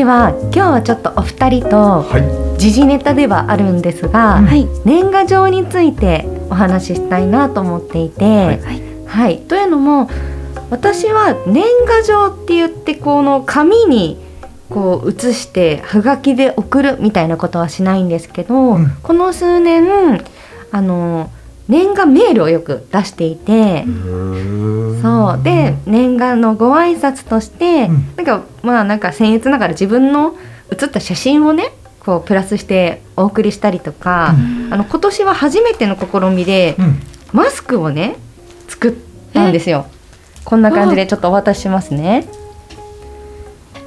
では今日はちょっとお二人とはい。時事ネタではあるんですが、はい。年賀状についてお話ししたいなと思っていて、はい。はい、というのも私は年賀状って言ってこの紙にこう写してはがきで送るみたいなことはしないんですけど、うん。この数年あの年賀メールをよく出していて、そう。で年賀のご挨拶として、うん。なんかまあなんか僭越ながら自分の写った写真をねこうプラスしてお送りしたりとか、あの今年は初めての試みで、うん。マスクをね作ったんですよ。こんな感じでちょっとお渡ししますね。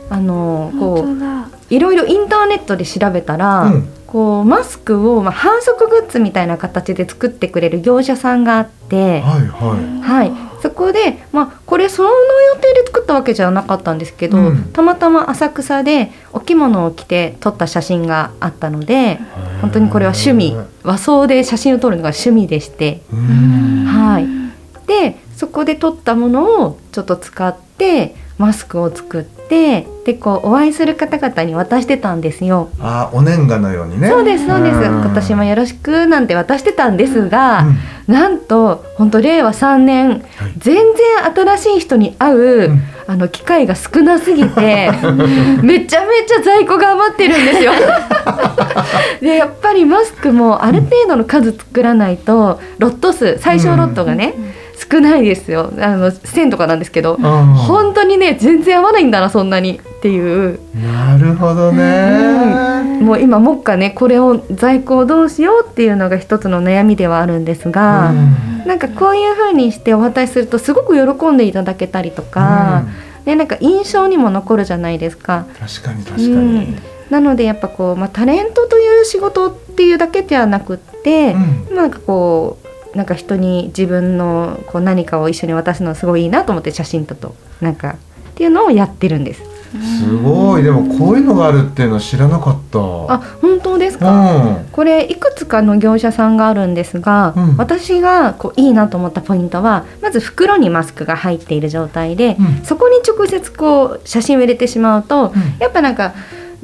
あのこういろいろインターネットで調べたら、うんこうマスクを、まあ、反則グッズみたいな形で作ってくれる業者さんがあって、はいははい、そこで、まあ、これその予定で作ったわけじゃなかったんですけど、うん。たまたま浅草でお着物を着て撮った写真があったので本当にこれは趣味。和装で写真を撮るのが趣味でして、はい、でそこで撮ったものをちょっと使ってマスクを作ってでこうお会いする方々に渡してたんですよ。あお年賀のようにね。そうですそうです。ん。今年もよろしくなんて渡してたんですが、うん。なんと本当令和3年、はい。全然新しい人に会う、うん。あの機会が少なすぎて めちゃめちゃ在庫が余ってるんですよ。でやっぱりマスクもある程度の数作らないとロット数最小ロットがね、少ないですよ。あの1000とかなんですけど、うん。本当にね全然合わないんだなそんなに。っていう。なるほどね。もう今もっかねこれを在庫をどうしようっていうのが一つの悩みではあるんですが、うん。なんかこういう風にしてお渡しするとすごく喜んでいただけたりとか、でなんか印象にも残るじゃないですか。確かに確かうん。になのでやっぱこう、まあ、タレントという仕事っていうだけではなくって、うん。なんかこうなんか人に自分のこう何かを一緒に渡すのすごいいいなと思って写真ととなんかっていうのをやってるんです。すごい。でもこういうのがあるっていうのは知らなかった。あ本当ですうか、ん。これいくつかの業者さんがあるんですが、うん。私がこういいなと思ったポイントはまず袋にマスクが入っている状態で、うん。そこに直接こう写真を入れてしまうと、うん。やっぱなんか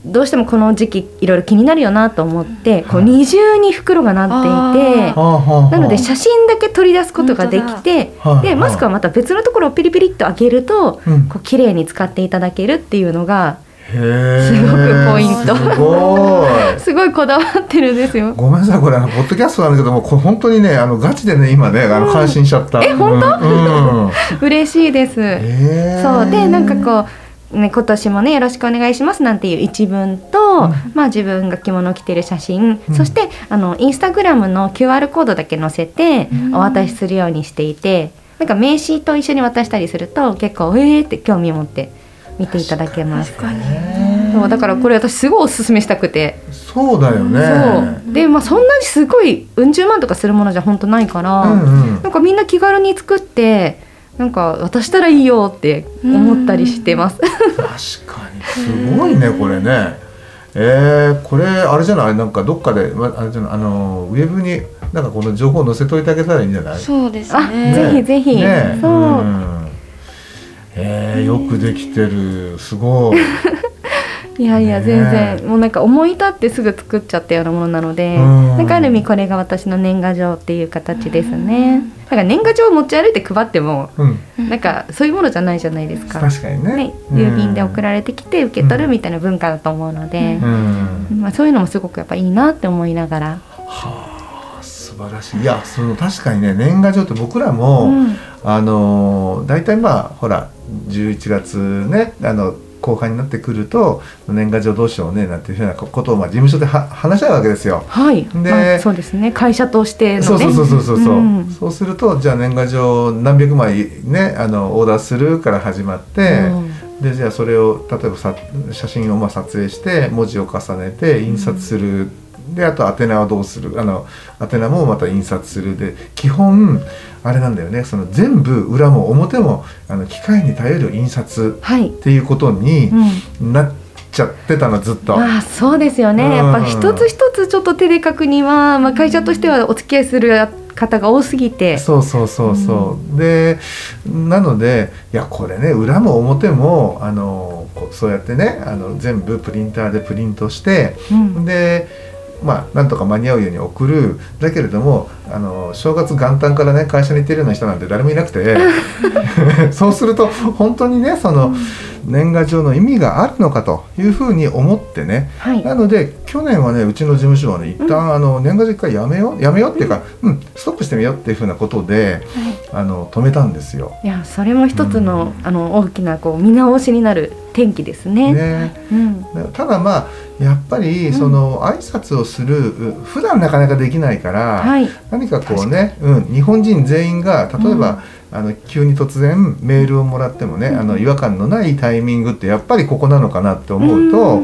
どうしてもこの時期いろいろ気になるよなと思って、こうはい二重に袋がなっていてなので写真だけ取り出すことができてでマスクはまた別のところをピリピリっと開けると、うん。こう綺麗に使っていただけるっていうのがすごくポイント。すごい。すごいこだわってるんですよ。ごめんなさい。これあのポッドキャストなんだけどもこれ本当にねあのガチでね今ねあの感心しちゃった、え本当？うん。うん。嬉しいです。そう。でなんかこう、ね、今年もねよろしくお願いしますなんていう一文と、うん。まあ、自分が着物を着てる写真、うん。そしてあのインスタグラムの QR コードだけ載せてうん。お渡しするようにしていて、なんか名刺と一緒に渡したりすると結構えーって興味を持って見ていただけます。そうだからこれ私すごいおすすめしたくて、そうだよね。そう。で、まあ、そんなにすごいうん十万とかするものじゃ本当ないから、うんうん。なんかみんな気軽に作ってなんか渡したらいいよって思ったりしてます。確かに。すごいねこれね。えー、これあれじゃない？なんかどっかでまあれじゃない？あのウェブになんかこの情報載せといてあげたらいいんじゃない？そうですあ、ねぜひぜひ、ね。そう、ん。えー、よくできてる。すごいいやいやね。全然。もうなんか思い立ってすぐ作っちゃったようなものなので、うん。なんかある意味これが私の年賀状っていう形ですね。だから年賀状を持ち歩いて配ってもうん。なんかそういうものじゃないじゃないですか。確かにね。ね、郵便で送られてきて受け取るみたいな文化だと思うのでう、ん、まあ、そういうのもすごくやっぱいいなって思いながら。はあ素晴らしい。いやその確かにね年賀状って僕らも、うん。あの大体まあほら11月ねあの後半になってくると年賀状どうしようねなんていうふうなことをまあ事務所では話し合うわけですよ。はい。でまあそうですね。会社としてのね。そうそうそうそうそう、うんそうするとじゃあ年賀状何百枚ねあのオーダーするから始まって、でじゃあそれを例えばさ写真をまあ撮影して文字を重ねて印刷する、であと宛名はどうするあの宛名もまた印刷するで基本あれなんだよねその全部裏も表もあの機械に頼る印刷はい。っていうことにうん。なっちゃってたのずっと。まあそうですよね。うんやっぱ一つ一つちょっと手で書くには、まあ会社としてはお付き合いする方が多すぎて。そうそうそうそう、でなのでいやこれね裏も表もあのそうやってねあの全部プリンターでプリントしてうん。でまあなんとか間に合うように送る。だけれどもあの正月元旦からね会社に行ってるような人なんて誰もいなくて。そうすると本当にねその年賀状の意味があるのかというふうに思ってねはい。なので去年はねうちの事務所はね一旦、あの年賀状一回やめようやめようっていうか、うん、ストップしてみようっていうふうなことであの止めたんですよ。いやそれも一つの、あの大きなこう見直しになる転機ですね。ね、うん。ただまあやっぱりその挨拶をするう普段なかなかできないから、はい。何かこうね、うん、日本人全員が例えば、あの急に突然メールをもらってもね、あの違和感のないタイミングってやっぱりここなのかなって思うと、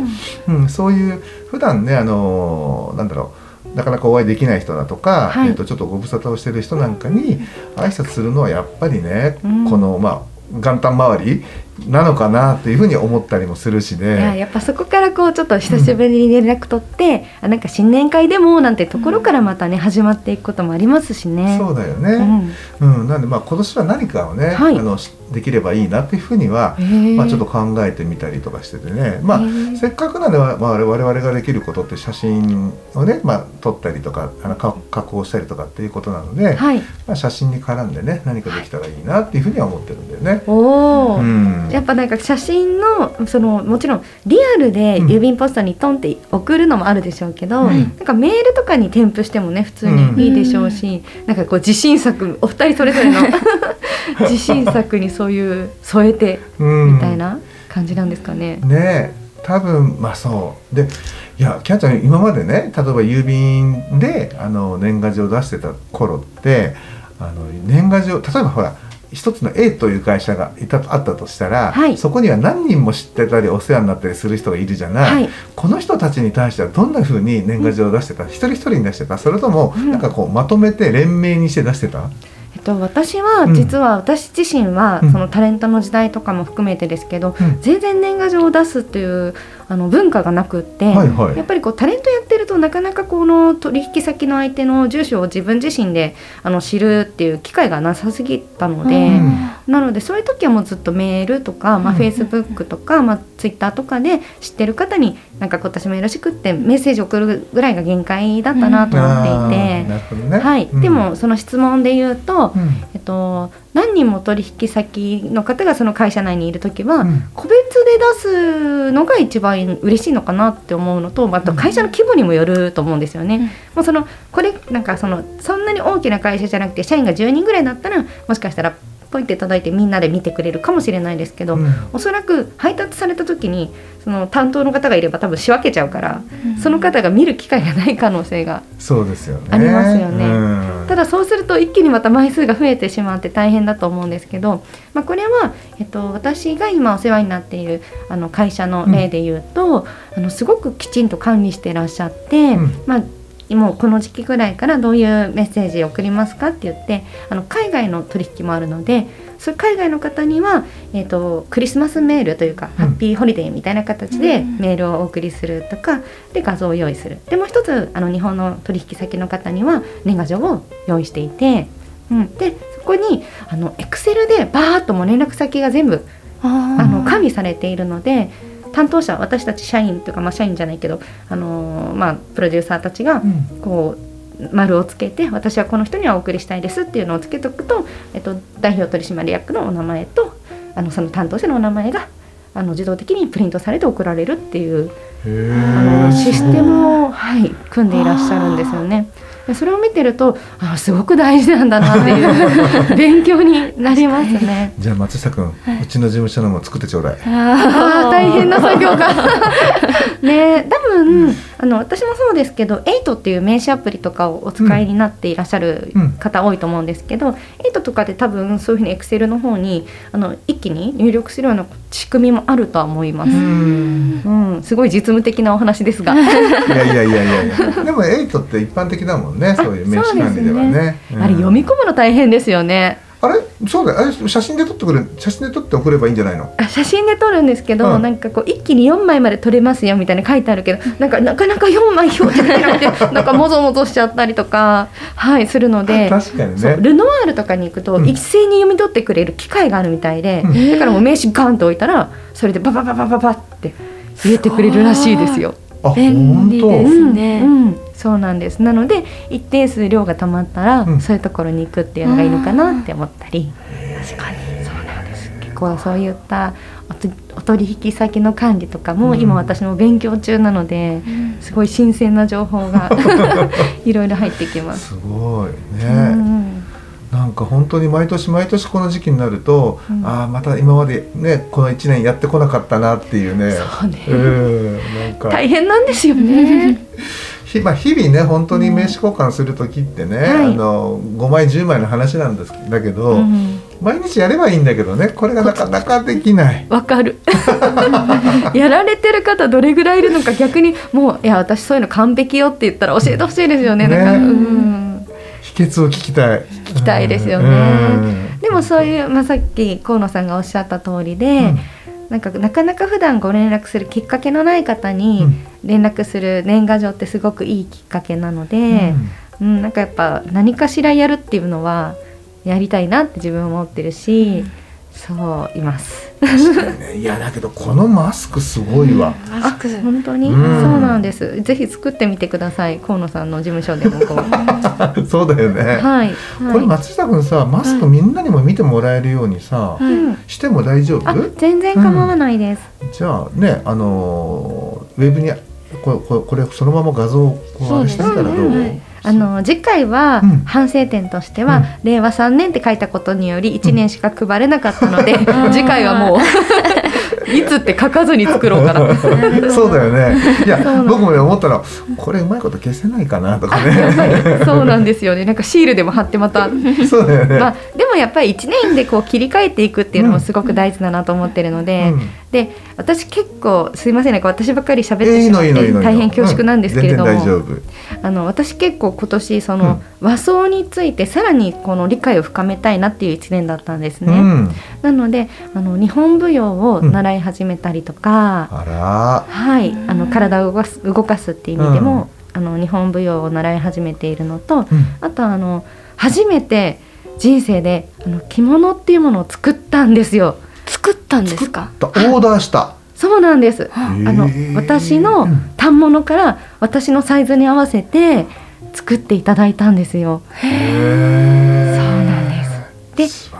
うん。そういう普段ねあのなんだろうなかなかお会いできない人だとか、はい。えー、とちょっとご無沙汰をしてる人なんかに挨拶するのはやっぱりね、うん。このまあ元旦周りなのかなっていうふうに思ったりもするしね。やっぱそこからこうちょっと久しぶりに連絡取って、あなんか新年会でもなんてところからまたね、始まっていくこともありますしね。そうだようね、ん。うんなんでまあ今年は何かをね、はいあのしできればいいなっていうふうには、まあ、ちょっと考えてみたりとかしててね、まあせっかくなんで、まあ、我々ができることって写真をね、まあ、撮ったりとかあのか加工したりとかっていうことなので、はい。まあ、写真に絡んでね何かできたらいいなっていうふうには思ってるんだよね。おお、うんやっぱなんか写真のそのもちろんリアルで郵便ポストにトンって送るのもあるでしょうけど、うん。なんかメールとかに添付してもね普通にいいでしょうし、なんかこう自信作お二人それぞれの 自信作にそういう添えてうん。みたいな感じなんですかね。ね多分まあそう。でいやキャンちゃん今までね例えば郵便であの年賀状を出してた頃ってあの年賀状例えばほら一つの A という会社がいたあったとしたら、はい。そこには何人も知ってたりお世話になったりする人がいるじゃない、はい。この人たちに対してはどんなふうに年賀状を出してた、一人一人に出してた？それとも、うん。なんかこうまとめて連名にして出してた？えっと、私はうん。実は私自身は、うん。そのタレントの時代とかも含めてですけど、うん。全然年賀状を出すっていうあの文化がなくって、はいはい。やっぱりこうタレントやってるとなかなかこの取引先の相手の住所を自分自身であの知るっていう機会がなさすぎたので、うん。なのでそういう時はもうずっとメールとか、まあ、うん。フェイスブックとか、まあ、ツイッターとかで知ってる方になんか今年もよろしくってメッセージ送るぐらいが限界だったなと思っていて。あーなるほどね。はい、うん。でもその質問で言うと、うん。えっと、何人も取引先の方がその会社内にいる時は、うん。個別で出すのが一番嬉しいのかなって思うのとあと会社の規模にもよると思うんですよね。もうそのこれなんかそのそんなに大きな会社じゃなくて社員が10人ぐらいだったらもしかしたらポイって叩いてみんなで見てくれるかもしれないですけど、うん。おそらく配達された時にその担当の方がいれば多分仕分けちゃうから、その方が見る機会がない可能性がありますよね。うん。ただそうすると一気にまた枚数が増えてしまって大変だと思うんですけど、まあ、これは、えっと、私が今お世話になっているあの会社の例で言うと、あのすごくきちんと管理してらっしゃって、うん。まあもうこの時期ぐらいからどういうメッセージを送りますかって言ってあの海外の取引もあるのでそういう海外の方には、えー、とクリスマスメールというか、ハッピーホリデーみたいな形でうん。メールをお送りするとかで画像を用意する。でもう一つあの日本の取引先の方には年賀状を用意していて、うん、でそこにあのエクセルでバーッともう連絡先が全部ああの管理されているので担当者私たち社員というか、まあ、社員じゃないけど、あのーまあ、プロデューサーたちがうんこう丸をつけて私はこの人にはお送りしたいですっていうのをつけとくと、えっと、代表取締役のお名前とあのその担当者のお名前があの自動的にプリントされて送られるっていうへあのーシステムを、はい、組んでいらっしゃるんですよね。それを見てるとあすごく大事なんだなっていう 勉強になりますね。じゃあ松下君、うちの事務所のも作ってちょうだい。ああ大変な作業が ね多分、あの私もそうですけど「エイトっていう名刺アプリとかをお使いになっていらっしゃる方多いと思うんですけど「エイトとかで多分そういうふうにエクセルの方にあの一気に入力するような仕組みもあるとは思います。うんすごい実務的なお話ですが。いやいやいやいや でも「エイトって一般的だもんねそういう名刺管理ではね。ねうん、あれ読み込むの大変ですよね。あれ？そうだよ。あれ？写真で撮ってくれ写真で撮って送ればいいんじゃないの？あ写真で撮るんですけど、うん、なんかこう一気に4枚まで撮れますよみたいな書いてあるけどなんかなかなか4枚表示なくて なんかもぞもぞしちゃったりとかはいするので確かにね。ルノワールとかに行くと、一斉に読み取ってくれる機械があるみたいで、うん、だからもう名刺ガンと置いたらそれでババババババって入れてくれるらしいですよ。便利ですね、うん、そうなんです。なので一定数量がたまったら、そういうところに行くっていうのがいいのかなって思ったり。確かにそうなんです。結構そういったお取引先の管理とかも今私も勉強中なので、うん、すごい新鮮な情報が いろいろ入ってきます。すごいね、うんなんか本当に毎年毎年この時期になると、うん、ああまた今までねこの1年やってこなかったなっていうね。そうね、うん、なんか。大変なんですよね。ひまあ、日々ね本当に名刺交換する時ってね、うん、あの5枚10枚の話なんですだけど、毎日やればいいんだけどねこれがなかなかできない。わかる。やられてる方どれぐらいいるのか逆にもういや私そういうの完璧よって言ったら教えてほしいですよね、ね、なんか、うん、秘訣を聞きたい。聞きたいですよね、でもそういう、まあ、さっき河野さんがおっしゃった通りで、うん。なんかなかなか普段ご連絡するきっかけのない方に連絡する年賀状ってすごくいいきっかけなので、うん、うん、なんかやっぱ何かしらやるっていうのはやりたいなって自分は思ってるし、うん、そういます。ね、いやだけどこのマスクすごいわ。マスク本当に、うん、そうなんです。ぜひ作ってみてください。河野さんの事務所でもこう。そうだよね。はい。これ松下君さマスクみんなにも見てもらえるようにさ、はい、しても大丈夫？全然構わないです。うん、じゃあねあのウェブにこれこれそのまま画像をこうしてみたらどう？あの次回は反省点としては、うん、令和3年って書いたことにより1年しか配れなかったので、うん、次回はもう いつって書かずに作ろうかな そうだよね。いや僕もね思ったらこれうまいこと消せないかなとかね。そうなんですよね。なんかシールでも貼ってまた。そうだよね、まあ、でもやっぱり1年でこう切り替えていくっていうのもすごく大事だなと思ってるので、うん、で私結構すいません。ね私ばっかり喋ってしまって大変恐縮なんですけれども、あの私結構今年その和装についてさらにこの理解を深めたいなっていう1年だったんですね。うん、なのであの日本舞踊を習い始めたりとか、うん、はいあの体を動かす動かすっていう意味でも、あの日本舞踊を習い始めているのと、あとあの初めて人生であの着物っていうものを作ったんですよ。作ったんですか？オーダーした。そうなんです。あの私の反物から私のサイズに合わせて作っていただいたんですよ。そうなんです。で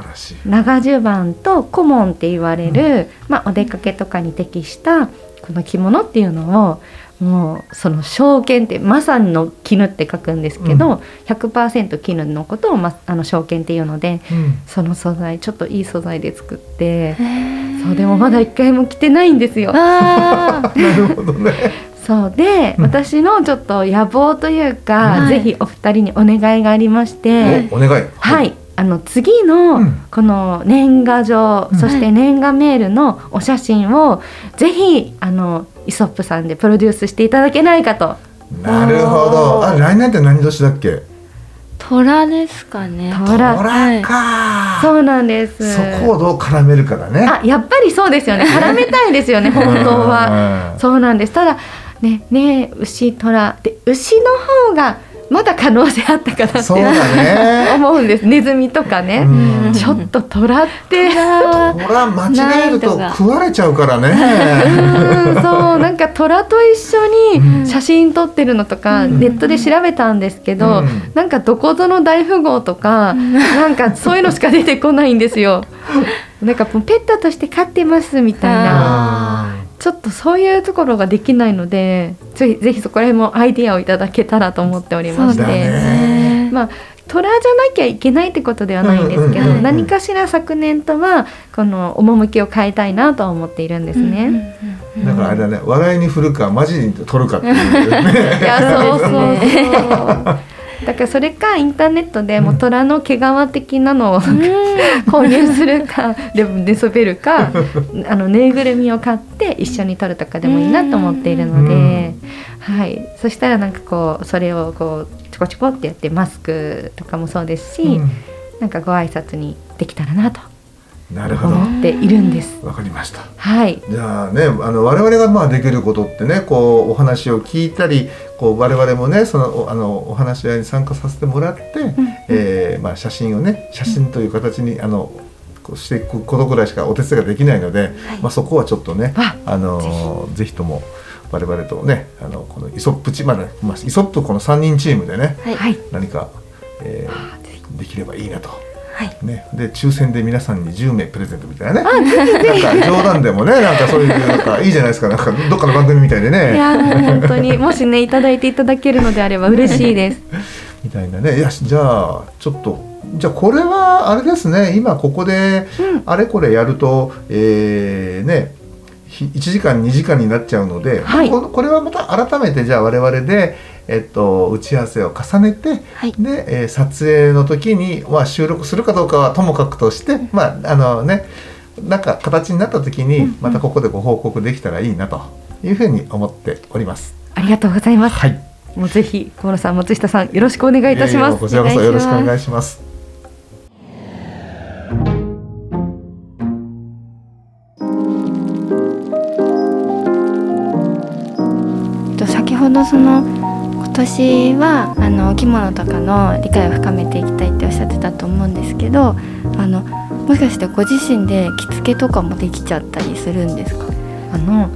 長襦袢と顧問って言われる、うん、まあ、お出かけとかに適したこの着物っていうのをもうその証券ってまさにの絹って書くんですけど、うん、100%絹のことを、ま、あの証券っていうので、うん、その素材ちょっといい素材で作ってそうでもまだ一回も着てないんですよ。なるほどねそうで、うん、私のちょっと野望というか、はい、ぜひお二人にお願いがありましてお願いはい、はいあの次のこの年賀状、うん、そして年賀メールのお写真をぜひあのイソップさんでプロデュースしていただけないかと。なるほど。あ来年って何年だっけ？虎ですかね。虎か、そうなんです。そこをどう絡めるかだね。あ、やっぱりそうですよね。絡めたいですよね。本当は。そうなんです。ただねね牛虎。で牛の方がまだ可能性あったかなって、ね、思うんです。ネズミとかね。ちょっと虎って。虎間違えると食われちゃうからね。うんそう。なんか虎と一緒に写真撮ってるのとか、ネットで調べたんですけど、うん、なんかどこぞの大富豪とか、なんかそういうのしか出てこないんですよ。なんかペットとして飼ってますみたいなちょっとそういうところができないのでぜひぜひそこら辺もアイディアをいただけたらと思っておりまして、ね。まあ虎じゃなきゃいけないってことではないんですけど、うんうんうんうん。何かしら昨年とはこの趣を変えたいなとは思っているんですね。だからあれだね笑いに振るかマジに取るかっていうね。いやそうそうそうですね だからそれかインターネットでもう虎の毛皮的なのを購入するかで寝そべるか あのぬいぐるみを買って一緒に撮るとかでもいいなと思っているので、はい、そしたらなんかこうそれをこうちょこちょこってやってマスクとかもそうですし、うん。なんかご挨拶にできたらなとなるほど。思っているんです。わかりました。はい、じゃあねあの我々がまあできることってねこうお話を聞いたりこう我々もねそのおあのお話し合いに参加させてもらって、えーまあ、写真をね写真という形にあのこうしていくことぐらいしかお手伝いができないので、まあ、そこはちょっとねああのぜひ。とも我々とねあのこのイソップチーム、まあねまあ、イソップこの3人チームでねはい。はい、何か、えーできればいいなと。はい。ね、で抽選で皆さんに10名プレゼントみたいなね。なんか冗談でもねなんかそういうなんかいいじゃないですか。なんかどっかの番組みたいでいねやもう本当にもしねいただいていただけるのであれば嬉しいです。みたいなね。いやじゃあちょっとじゃあこれはあれですね。今ここでうん。あれこれやると、えーねひ1時間2時間になっちゃうので、はい。ここれはまた改めてじゃあ我々で、えっと、打ち合わせを重ねて、はいで、えー撮影の時に、まあ、収録するかどうかはともかくとして、まああのねなんか形になった時にまたここでご報告できたらいいなというふうに思っております。ありがとうございます。はい、もうぜひ河野さん松下さんよろしくお願いいたします。こちらこそよろしくお願いします。と先ほどその今年はあのお着物とかの理解を深めていきたいっておっしゃってたと思うんですけどあのもしかしてご自身で着付けとかもできちゃったりするんですか？あの、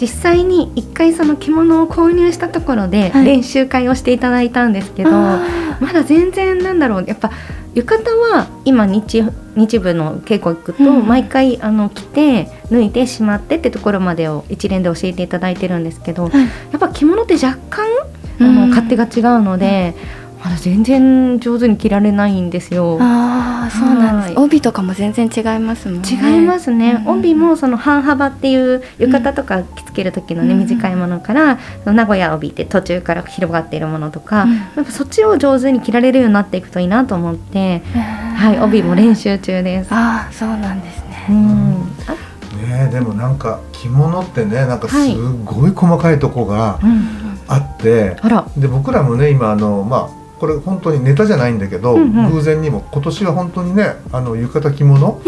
実際に一回その着物を購入したところではい。練習会をしていただいたんですけど、あまだ全然なんだろう。やっぱ浴衣は今日日部の稽古行くとうん。毎回あの着て脱いでしまってってところまでを一連で教えていただいてるんですけど、はい。やっぱ着物って若干あうん。の勝手が違うので、まだ全然上手に着られないんですよ。あーそうなんです。はい。帯とかも全然違いますもんね。違いますね、うん帯もその半幅っていう浴衣とか着付ける時のね、うん短いものから名古屋帯って途中から広がっているものとか、うんやっぱそっちを上手に着られるようになっていくといいなと思って、はい、帯も練習中です。ああそうなんですね。うん、あねえでもなんか着物ってねなんかすはいごい細かいとこがうん、あって、あら、で僕らもね今あのまあこれ本当にネタじゃないんだけど、うんうん。偶然にも今年は本当にねあの浴衣着物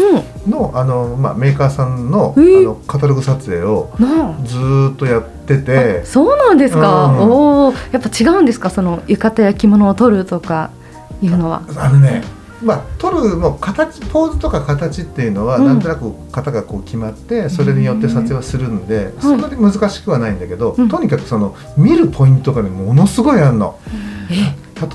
うん、のあの、まあ、メーカーさんの,、えー。あのカタログ撮影をなずーっとやってて。あ、そうなんですか。うんおお、やっぱ違うんですか、その浴衣や着物を取るとかいうのは。あのねまあ撮るもう形ポーズとか形っていうのは、うん。なんとなく型がこう決まってそれによって撮影はするん。で、そんなに難しくはないんだけど、うん。とにかくその見るポイントがねものすごいあるの。え、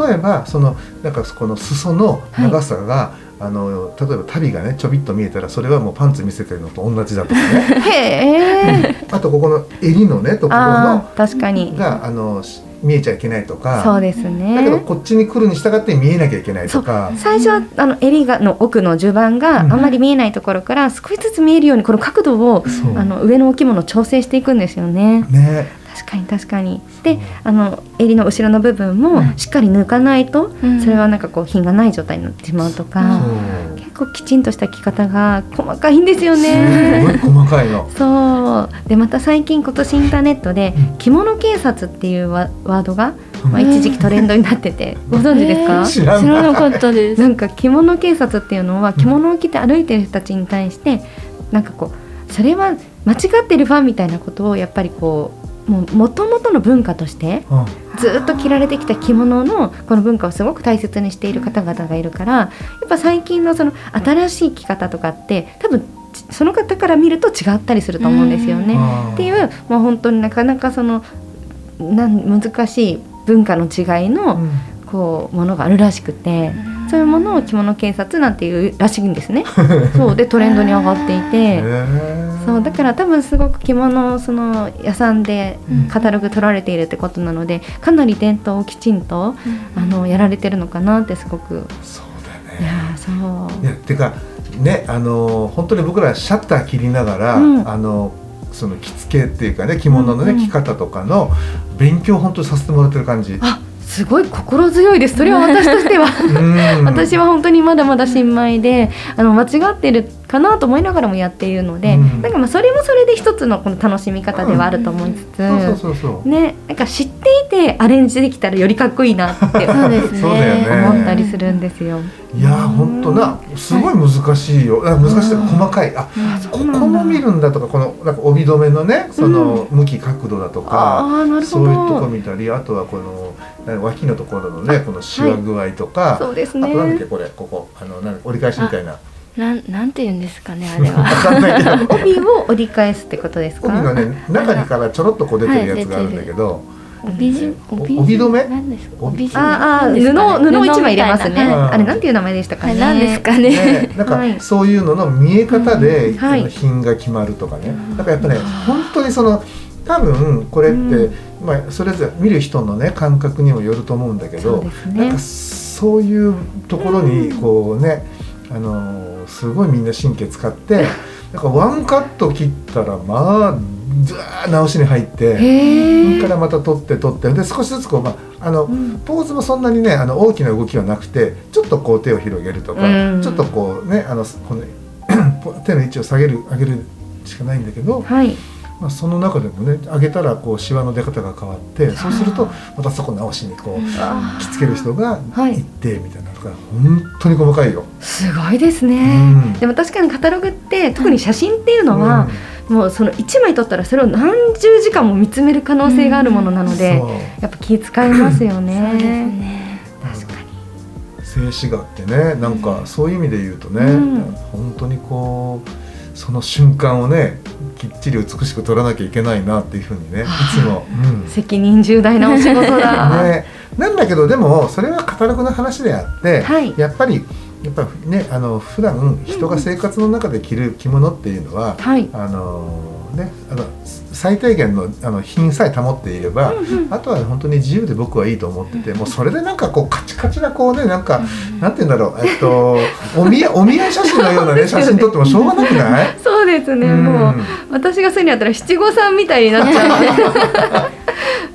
例えばそのなんかこの裾の長さが、あの例えば足袋がねちょびっと見えたらそれはもうパンツ見せてるのと同じだとかね。あとここの襟のねところあのあ、確かに。があのし見えちゃいけないとか。そうですだけどね。こっちに来るに従って見えなきゃいけないとか。最初はあの襟がの奥の襦袢があうん。んまり見えないところから少しずつ見えるようにこの角度をそう。あの上のお着物を調整していくんですよね。ね。確かに確かに。で、あの襟の後ろの部分もうん。しっかり抜かないと、うん。それはなんかこう品がない状態になってしまうとか、そう結構きちんとした着方が細かいんですよすね。ごい細かいの。そう。でまた最近今年インターネットでうん。着物警察っていうワワードが、まあ、うん一時期トレンドになっててご存知ですか、知らん知らなかったです。なんか着物警察っていうのは着物を着て歩いてる人たちに対してなんかこうそれは間違ってるファンみたいなことをやっぱりこうもともとの文化としてうん。ずっと着られてきた着物のこの文化をすごく大切にしている方々がいるからやっぱ最近のその新しい着方とかって多分その方から見ると違ったりすると思うんですよね。っていう、まあ、本当になかなかそのなん難しい文化の違いの、うん。こうものがあるらしくて、そういうものを着物警察なんていうらしいんですね。そう。でトレンドに上がっていへて、ー。そう。だから多分すごく着物をその屋さんでうん。カタログ取られているってことなのでかなり伝統をきちんとあのやられてるのかなってすごく。そういやだよねーそう。いやてかねあの本当に僕らシャッター切りながら、うん。あのその着付けっていうかね着物のね、うんうん。着方とかの勉強を本当にさせてもらってる感じ。あすごい心強いです。それは私としては。うん。私は本当にまだまだ新米であの間違ってるかなと思いながらもやっているので、うん。なんかまあそれもそれで一つのこの楽しみ方ではあると思いつつ。ねなんか知っていてアレンジできたらよりかっこいいなって そうですね。思ったりするんですよ。いやー本当なすごい難しいよ。あ難しいというか細かい。あここも見るんだとかこのなんか帯留めのねその向き角度だとか、ああなるほそういうとこど。見たりあとはこの脇のところのねこのシワ具合とか、そうですあとなんだっけね。これここあのなん折り返しみたいな。なんなんて言うんですかねあれわは帯を折り返すってことですか？帯のね中にからちょろっとこう出てるやつがあるんだけど、帯じお帯帯留め？なんですか？帯ああ布布一枚入れますね。あれなんていう名前でしたかね。はい何ですかね。ね、なんはい。かそういうのの見え方で品が決まるとかね、だからやっぱね本当にその多分これって、うん。まあ、それぞれ見る人のね感覚にもよると思うんだけど、なんか。そういうところにこうね、あのーすごいみんな神経使って なんかワンカット切ったらまあずー直しに入って。それからまた取って取ってで少しずつこう、まあ、あのうんポーズもそんなにねあの大きな動きはなくてちょっとこう手を広げるとか、うんちょっとこうねあのこの 手の位置を下げる上げるしかないんだけど、はい。まあ、その中でもね上げたらこうシワの出方が変わってそうするとまたそこ直しにこうあ着付ける人がはい行ってみたいなとか本当に細かいよ。すごいですね。うんでも確かにカタログって特に写真っていうのは、もうその1枚撮ったらそれを何十時間も見つめる可能性があるものなので、やっぱ気遣いますよそう。ですね。ね確かに。静止画ってねなんかそういう意味で言うとね、うん。本当にこうその瞬間をねきっちり美しく撮らなきゃいけないなっていうふうにねいつも、うん。責任重大なお仕事だ。ね、なんだけどでもそれはカタログの話であって、はい。やっぱりやっぱねあの普段人が生活の中で着る着物っていうのは、はい。あのねあの最低限のあの品さえ保っていれば、あとは本当に自由で僕はいいと思っててもうそれでなんかこうカチカチなこうねなんか、なんて言うんだろうえっとお見合い お見合い写真のようなね写真撮ってもしょうがなくない？そうですね。もう私がそういうのやったら七五三みたいになっちゃう。の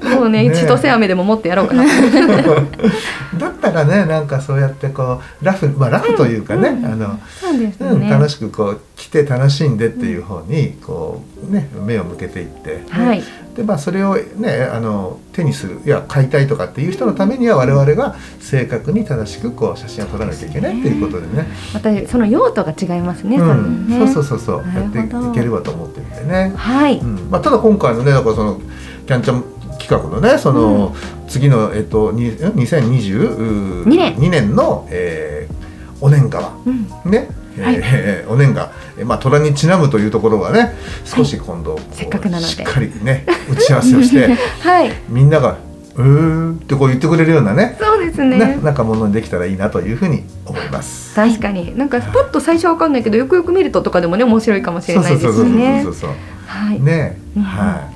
で。もうね、ね千歳飴でも持ってやろうかな。だったらねなんかそうやってこうラフまあラフというかね、あのそうですうん、ね。楽しくこう来て楽しんでっていう方にこうね目を向けていって、ねはい。でまあそれをねあの手にするいや買いたいとかっていう人のためには我々が正確に正しくこう写真を撮らなきゃいけないっていうことでね、またその用途が違いますね。うん、れねそうそうそうそうなやっていければと思ってるんでね、はい。うんまあ、ただ今回のねだからそのキャンチャン企画のねその、次の、えっと、にん2022年年の、えーお年賀はうん。ね、えー お年賀、えーまあ虎にちなむというところはね少し今度、こうせっかくなのでしっかりね打ち合わせをして はい。みんなが「うー」ってこう言ってくれるようなねそうですねね。なんかものにできたらいいなというふうに思います。確かになんかパッと最初わかんないけどよくよく見るととかでもね面白いかもしれないですしそうねそう。そうそうはい。ね、うんはい。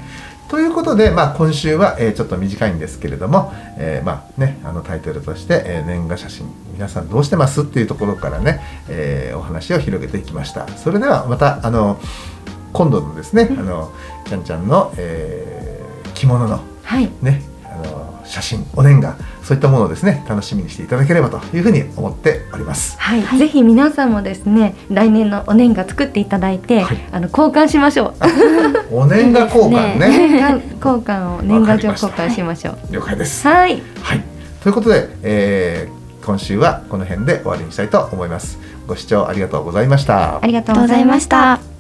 ということで、まあ、今週は、えーちょっと短いんですけれども、えーまあね、あのタイトルとして、えー年賀写真皆さんどうしてます？っていうところからね、えーお話を広げていきました。それではまたあの今度のですね、あのちゃんちゃんの、えー着物のはい。ね写真お年賀そういったものをですね楽しみにしていただければというふうに思っております。はい、ぜひ皆さんもですね来年のお年賀作っていただいて、はいあの交換しましょう。お年賀交換ね 年賀交換を年賀状交換しましょう。了解です。はい、はい、ということで、えー今週はこの辺で終わりにしたいと思います。ご視聴ありがとうございましたありがとうございました。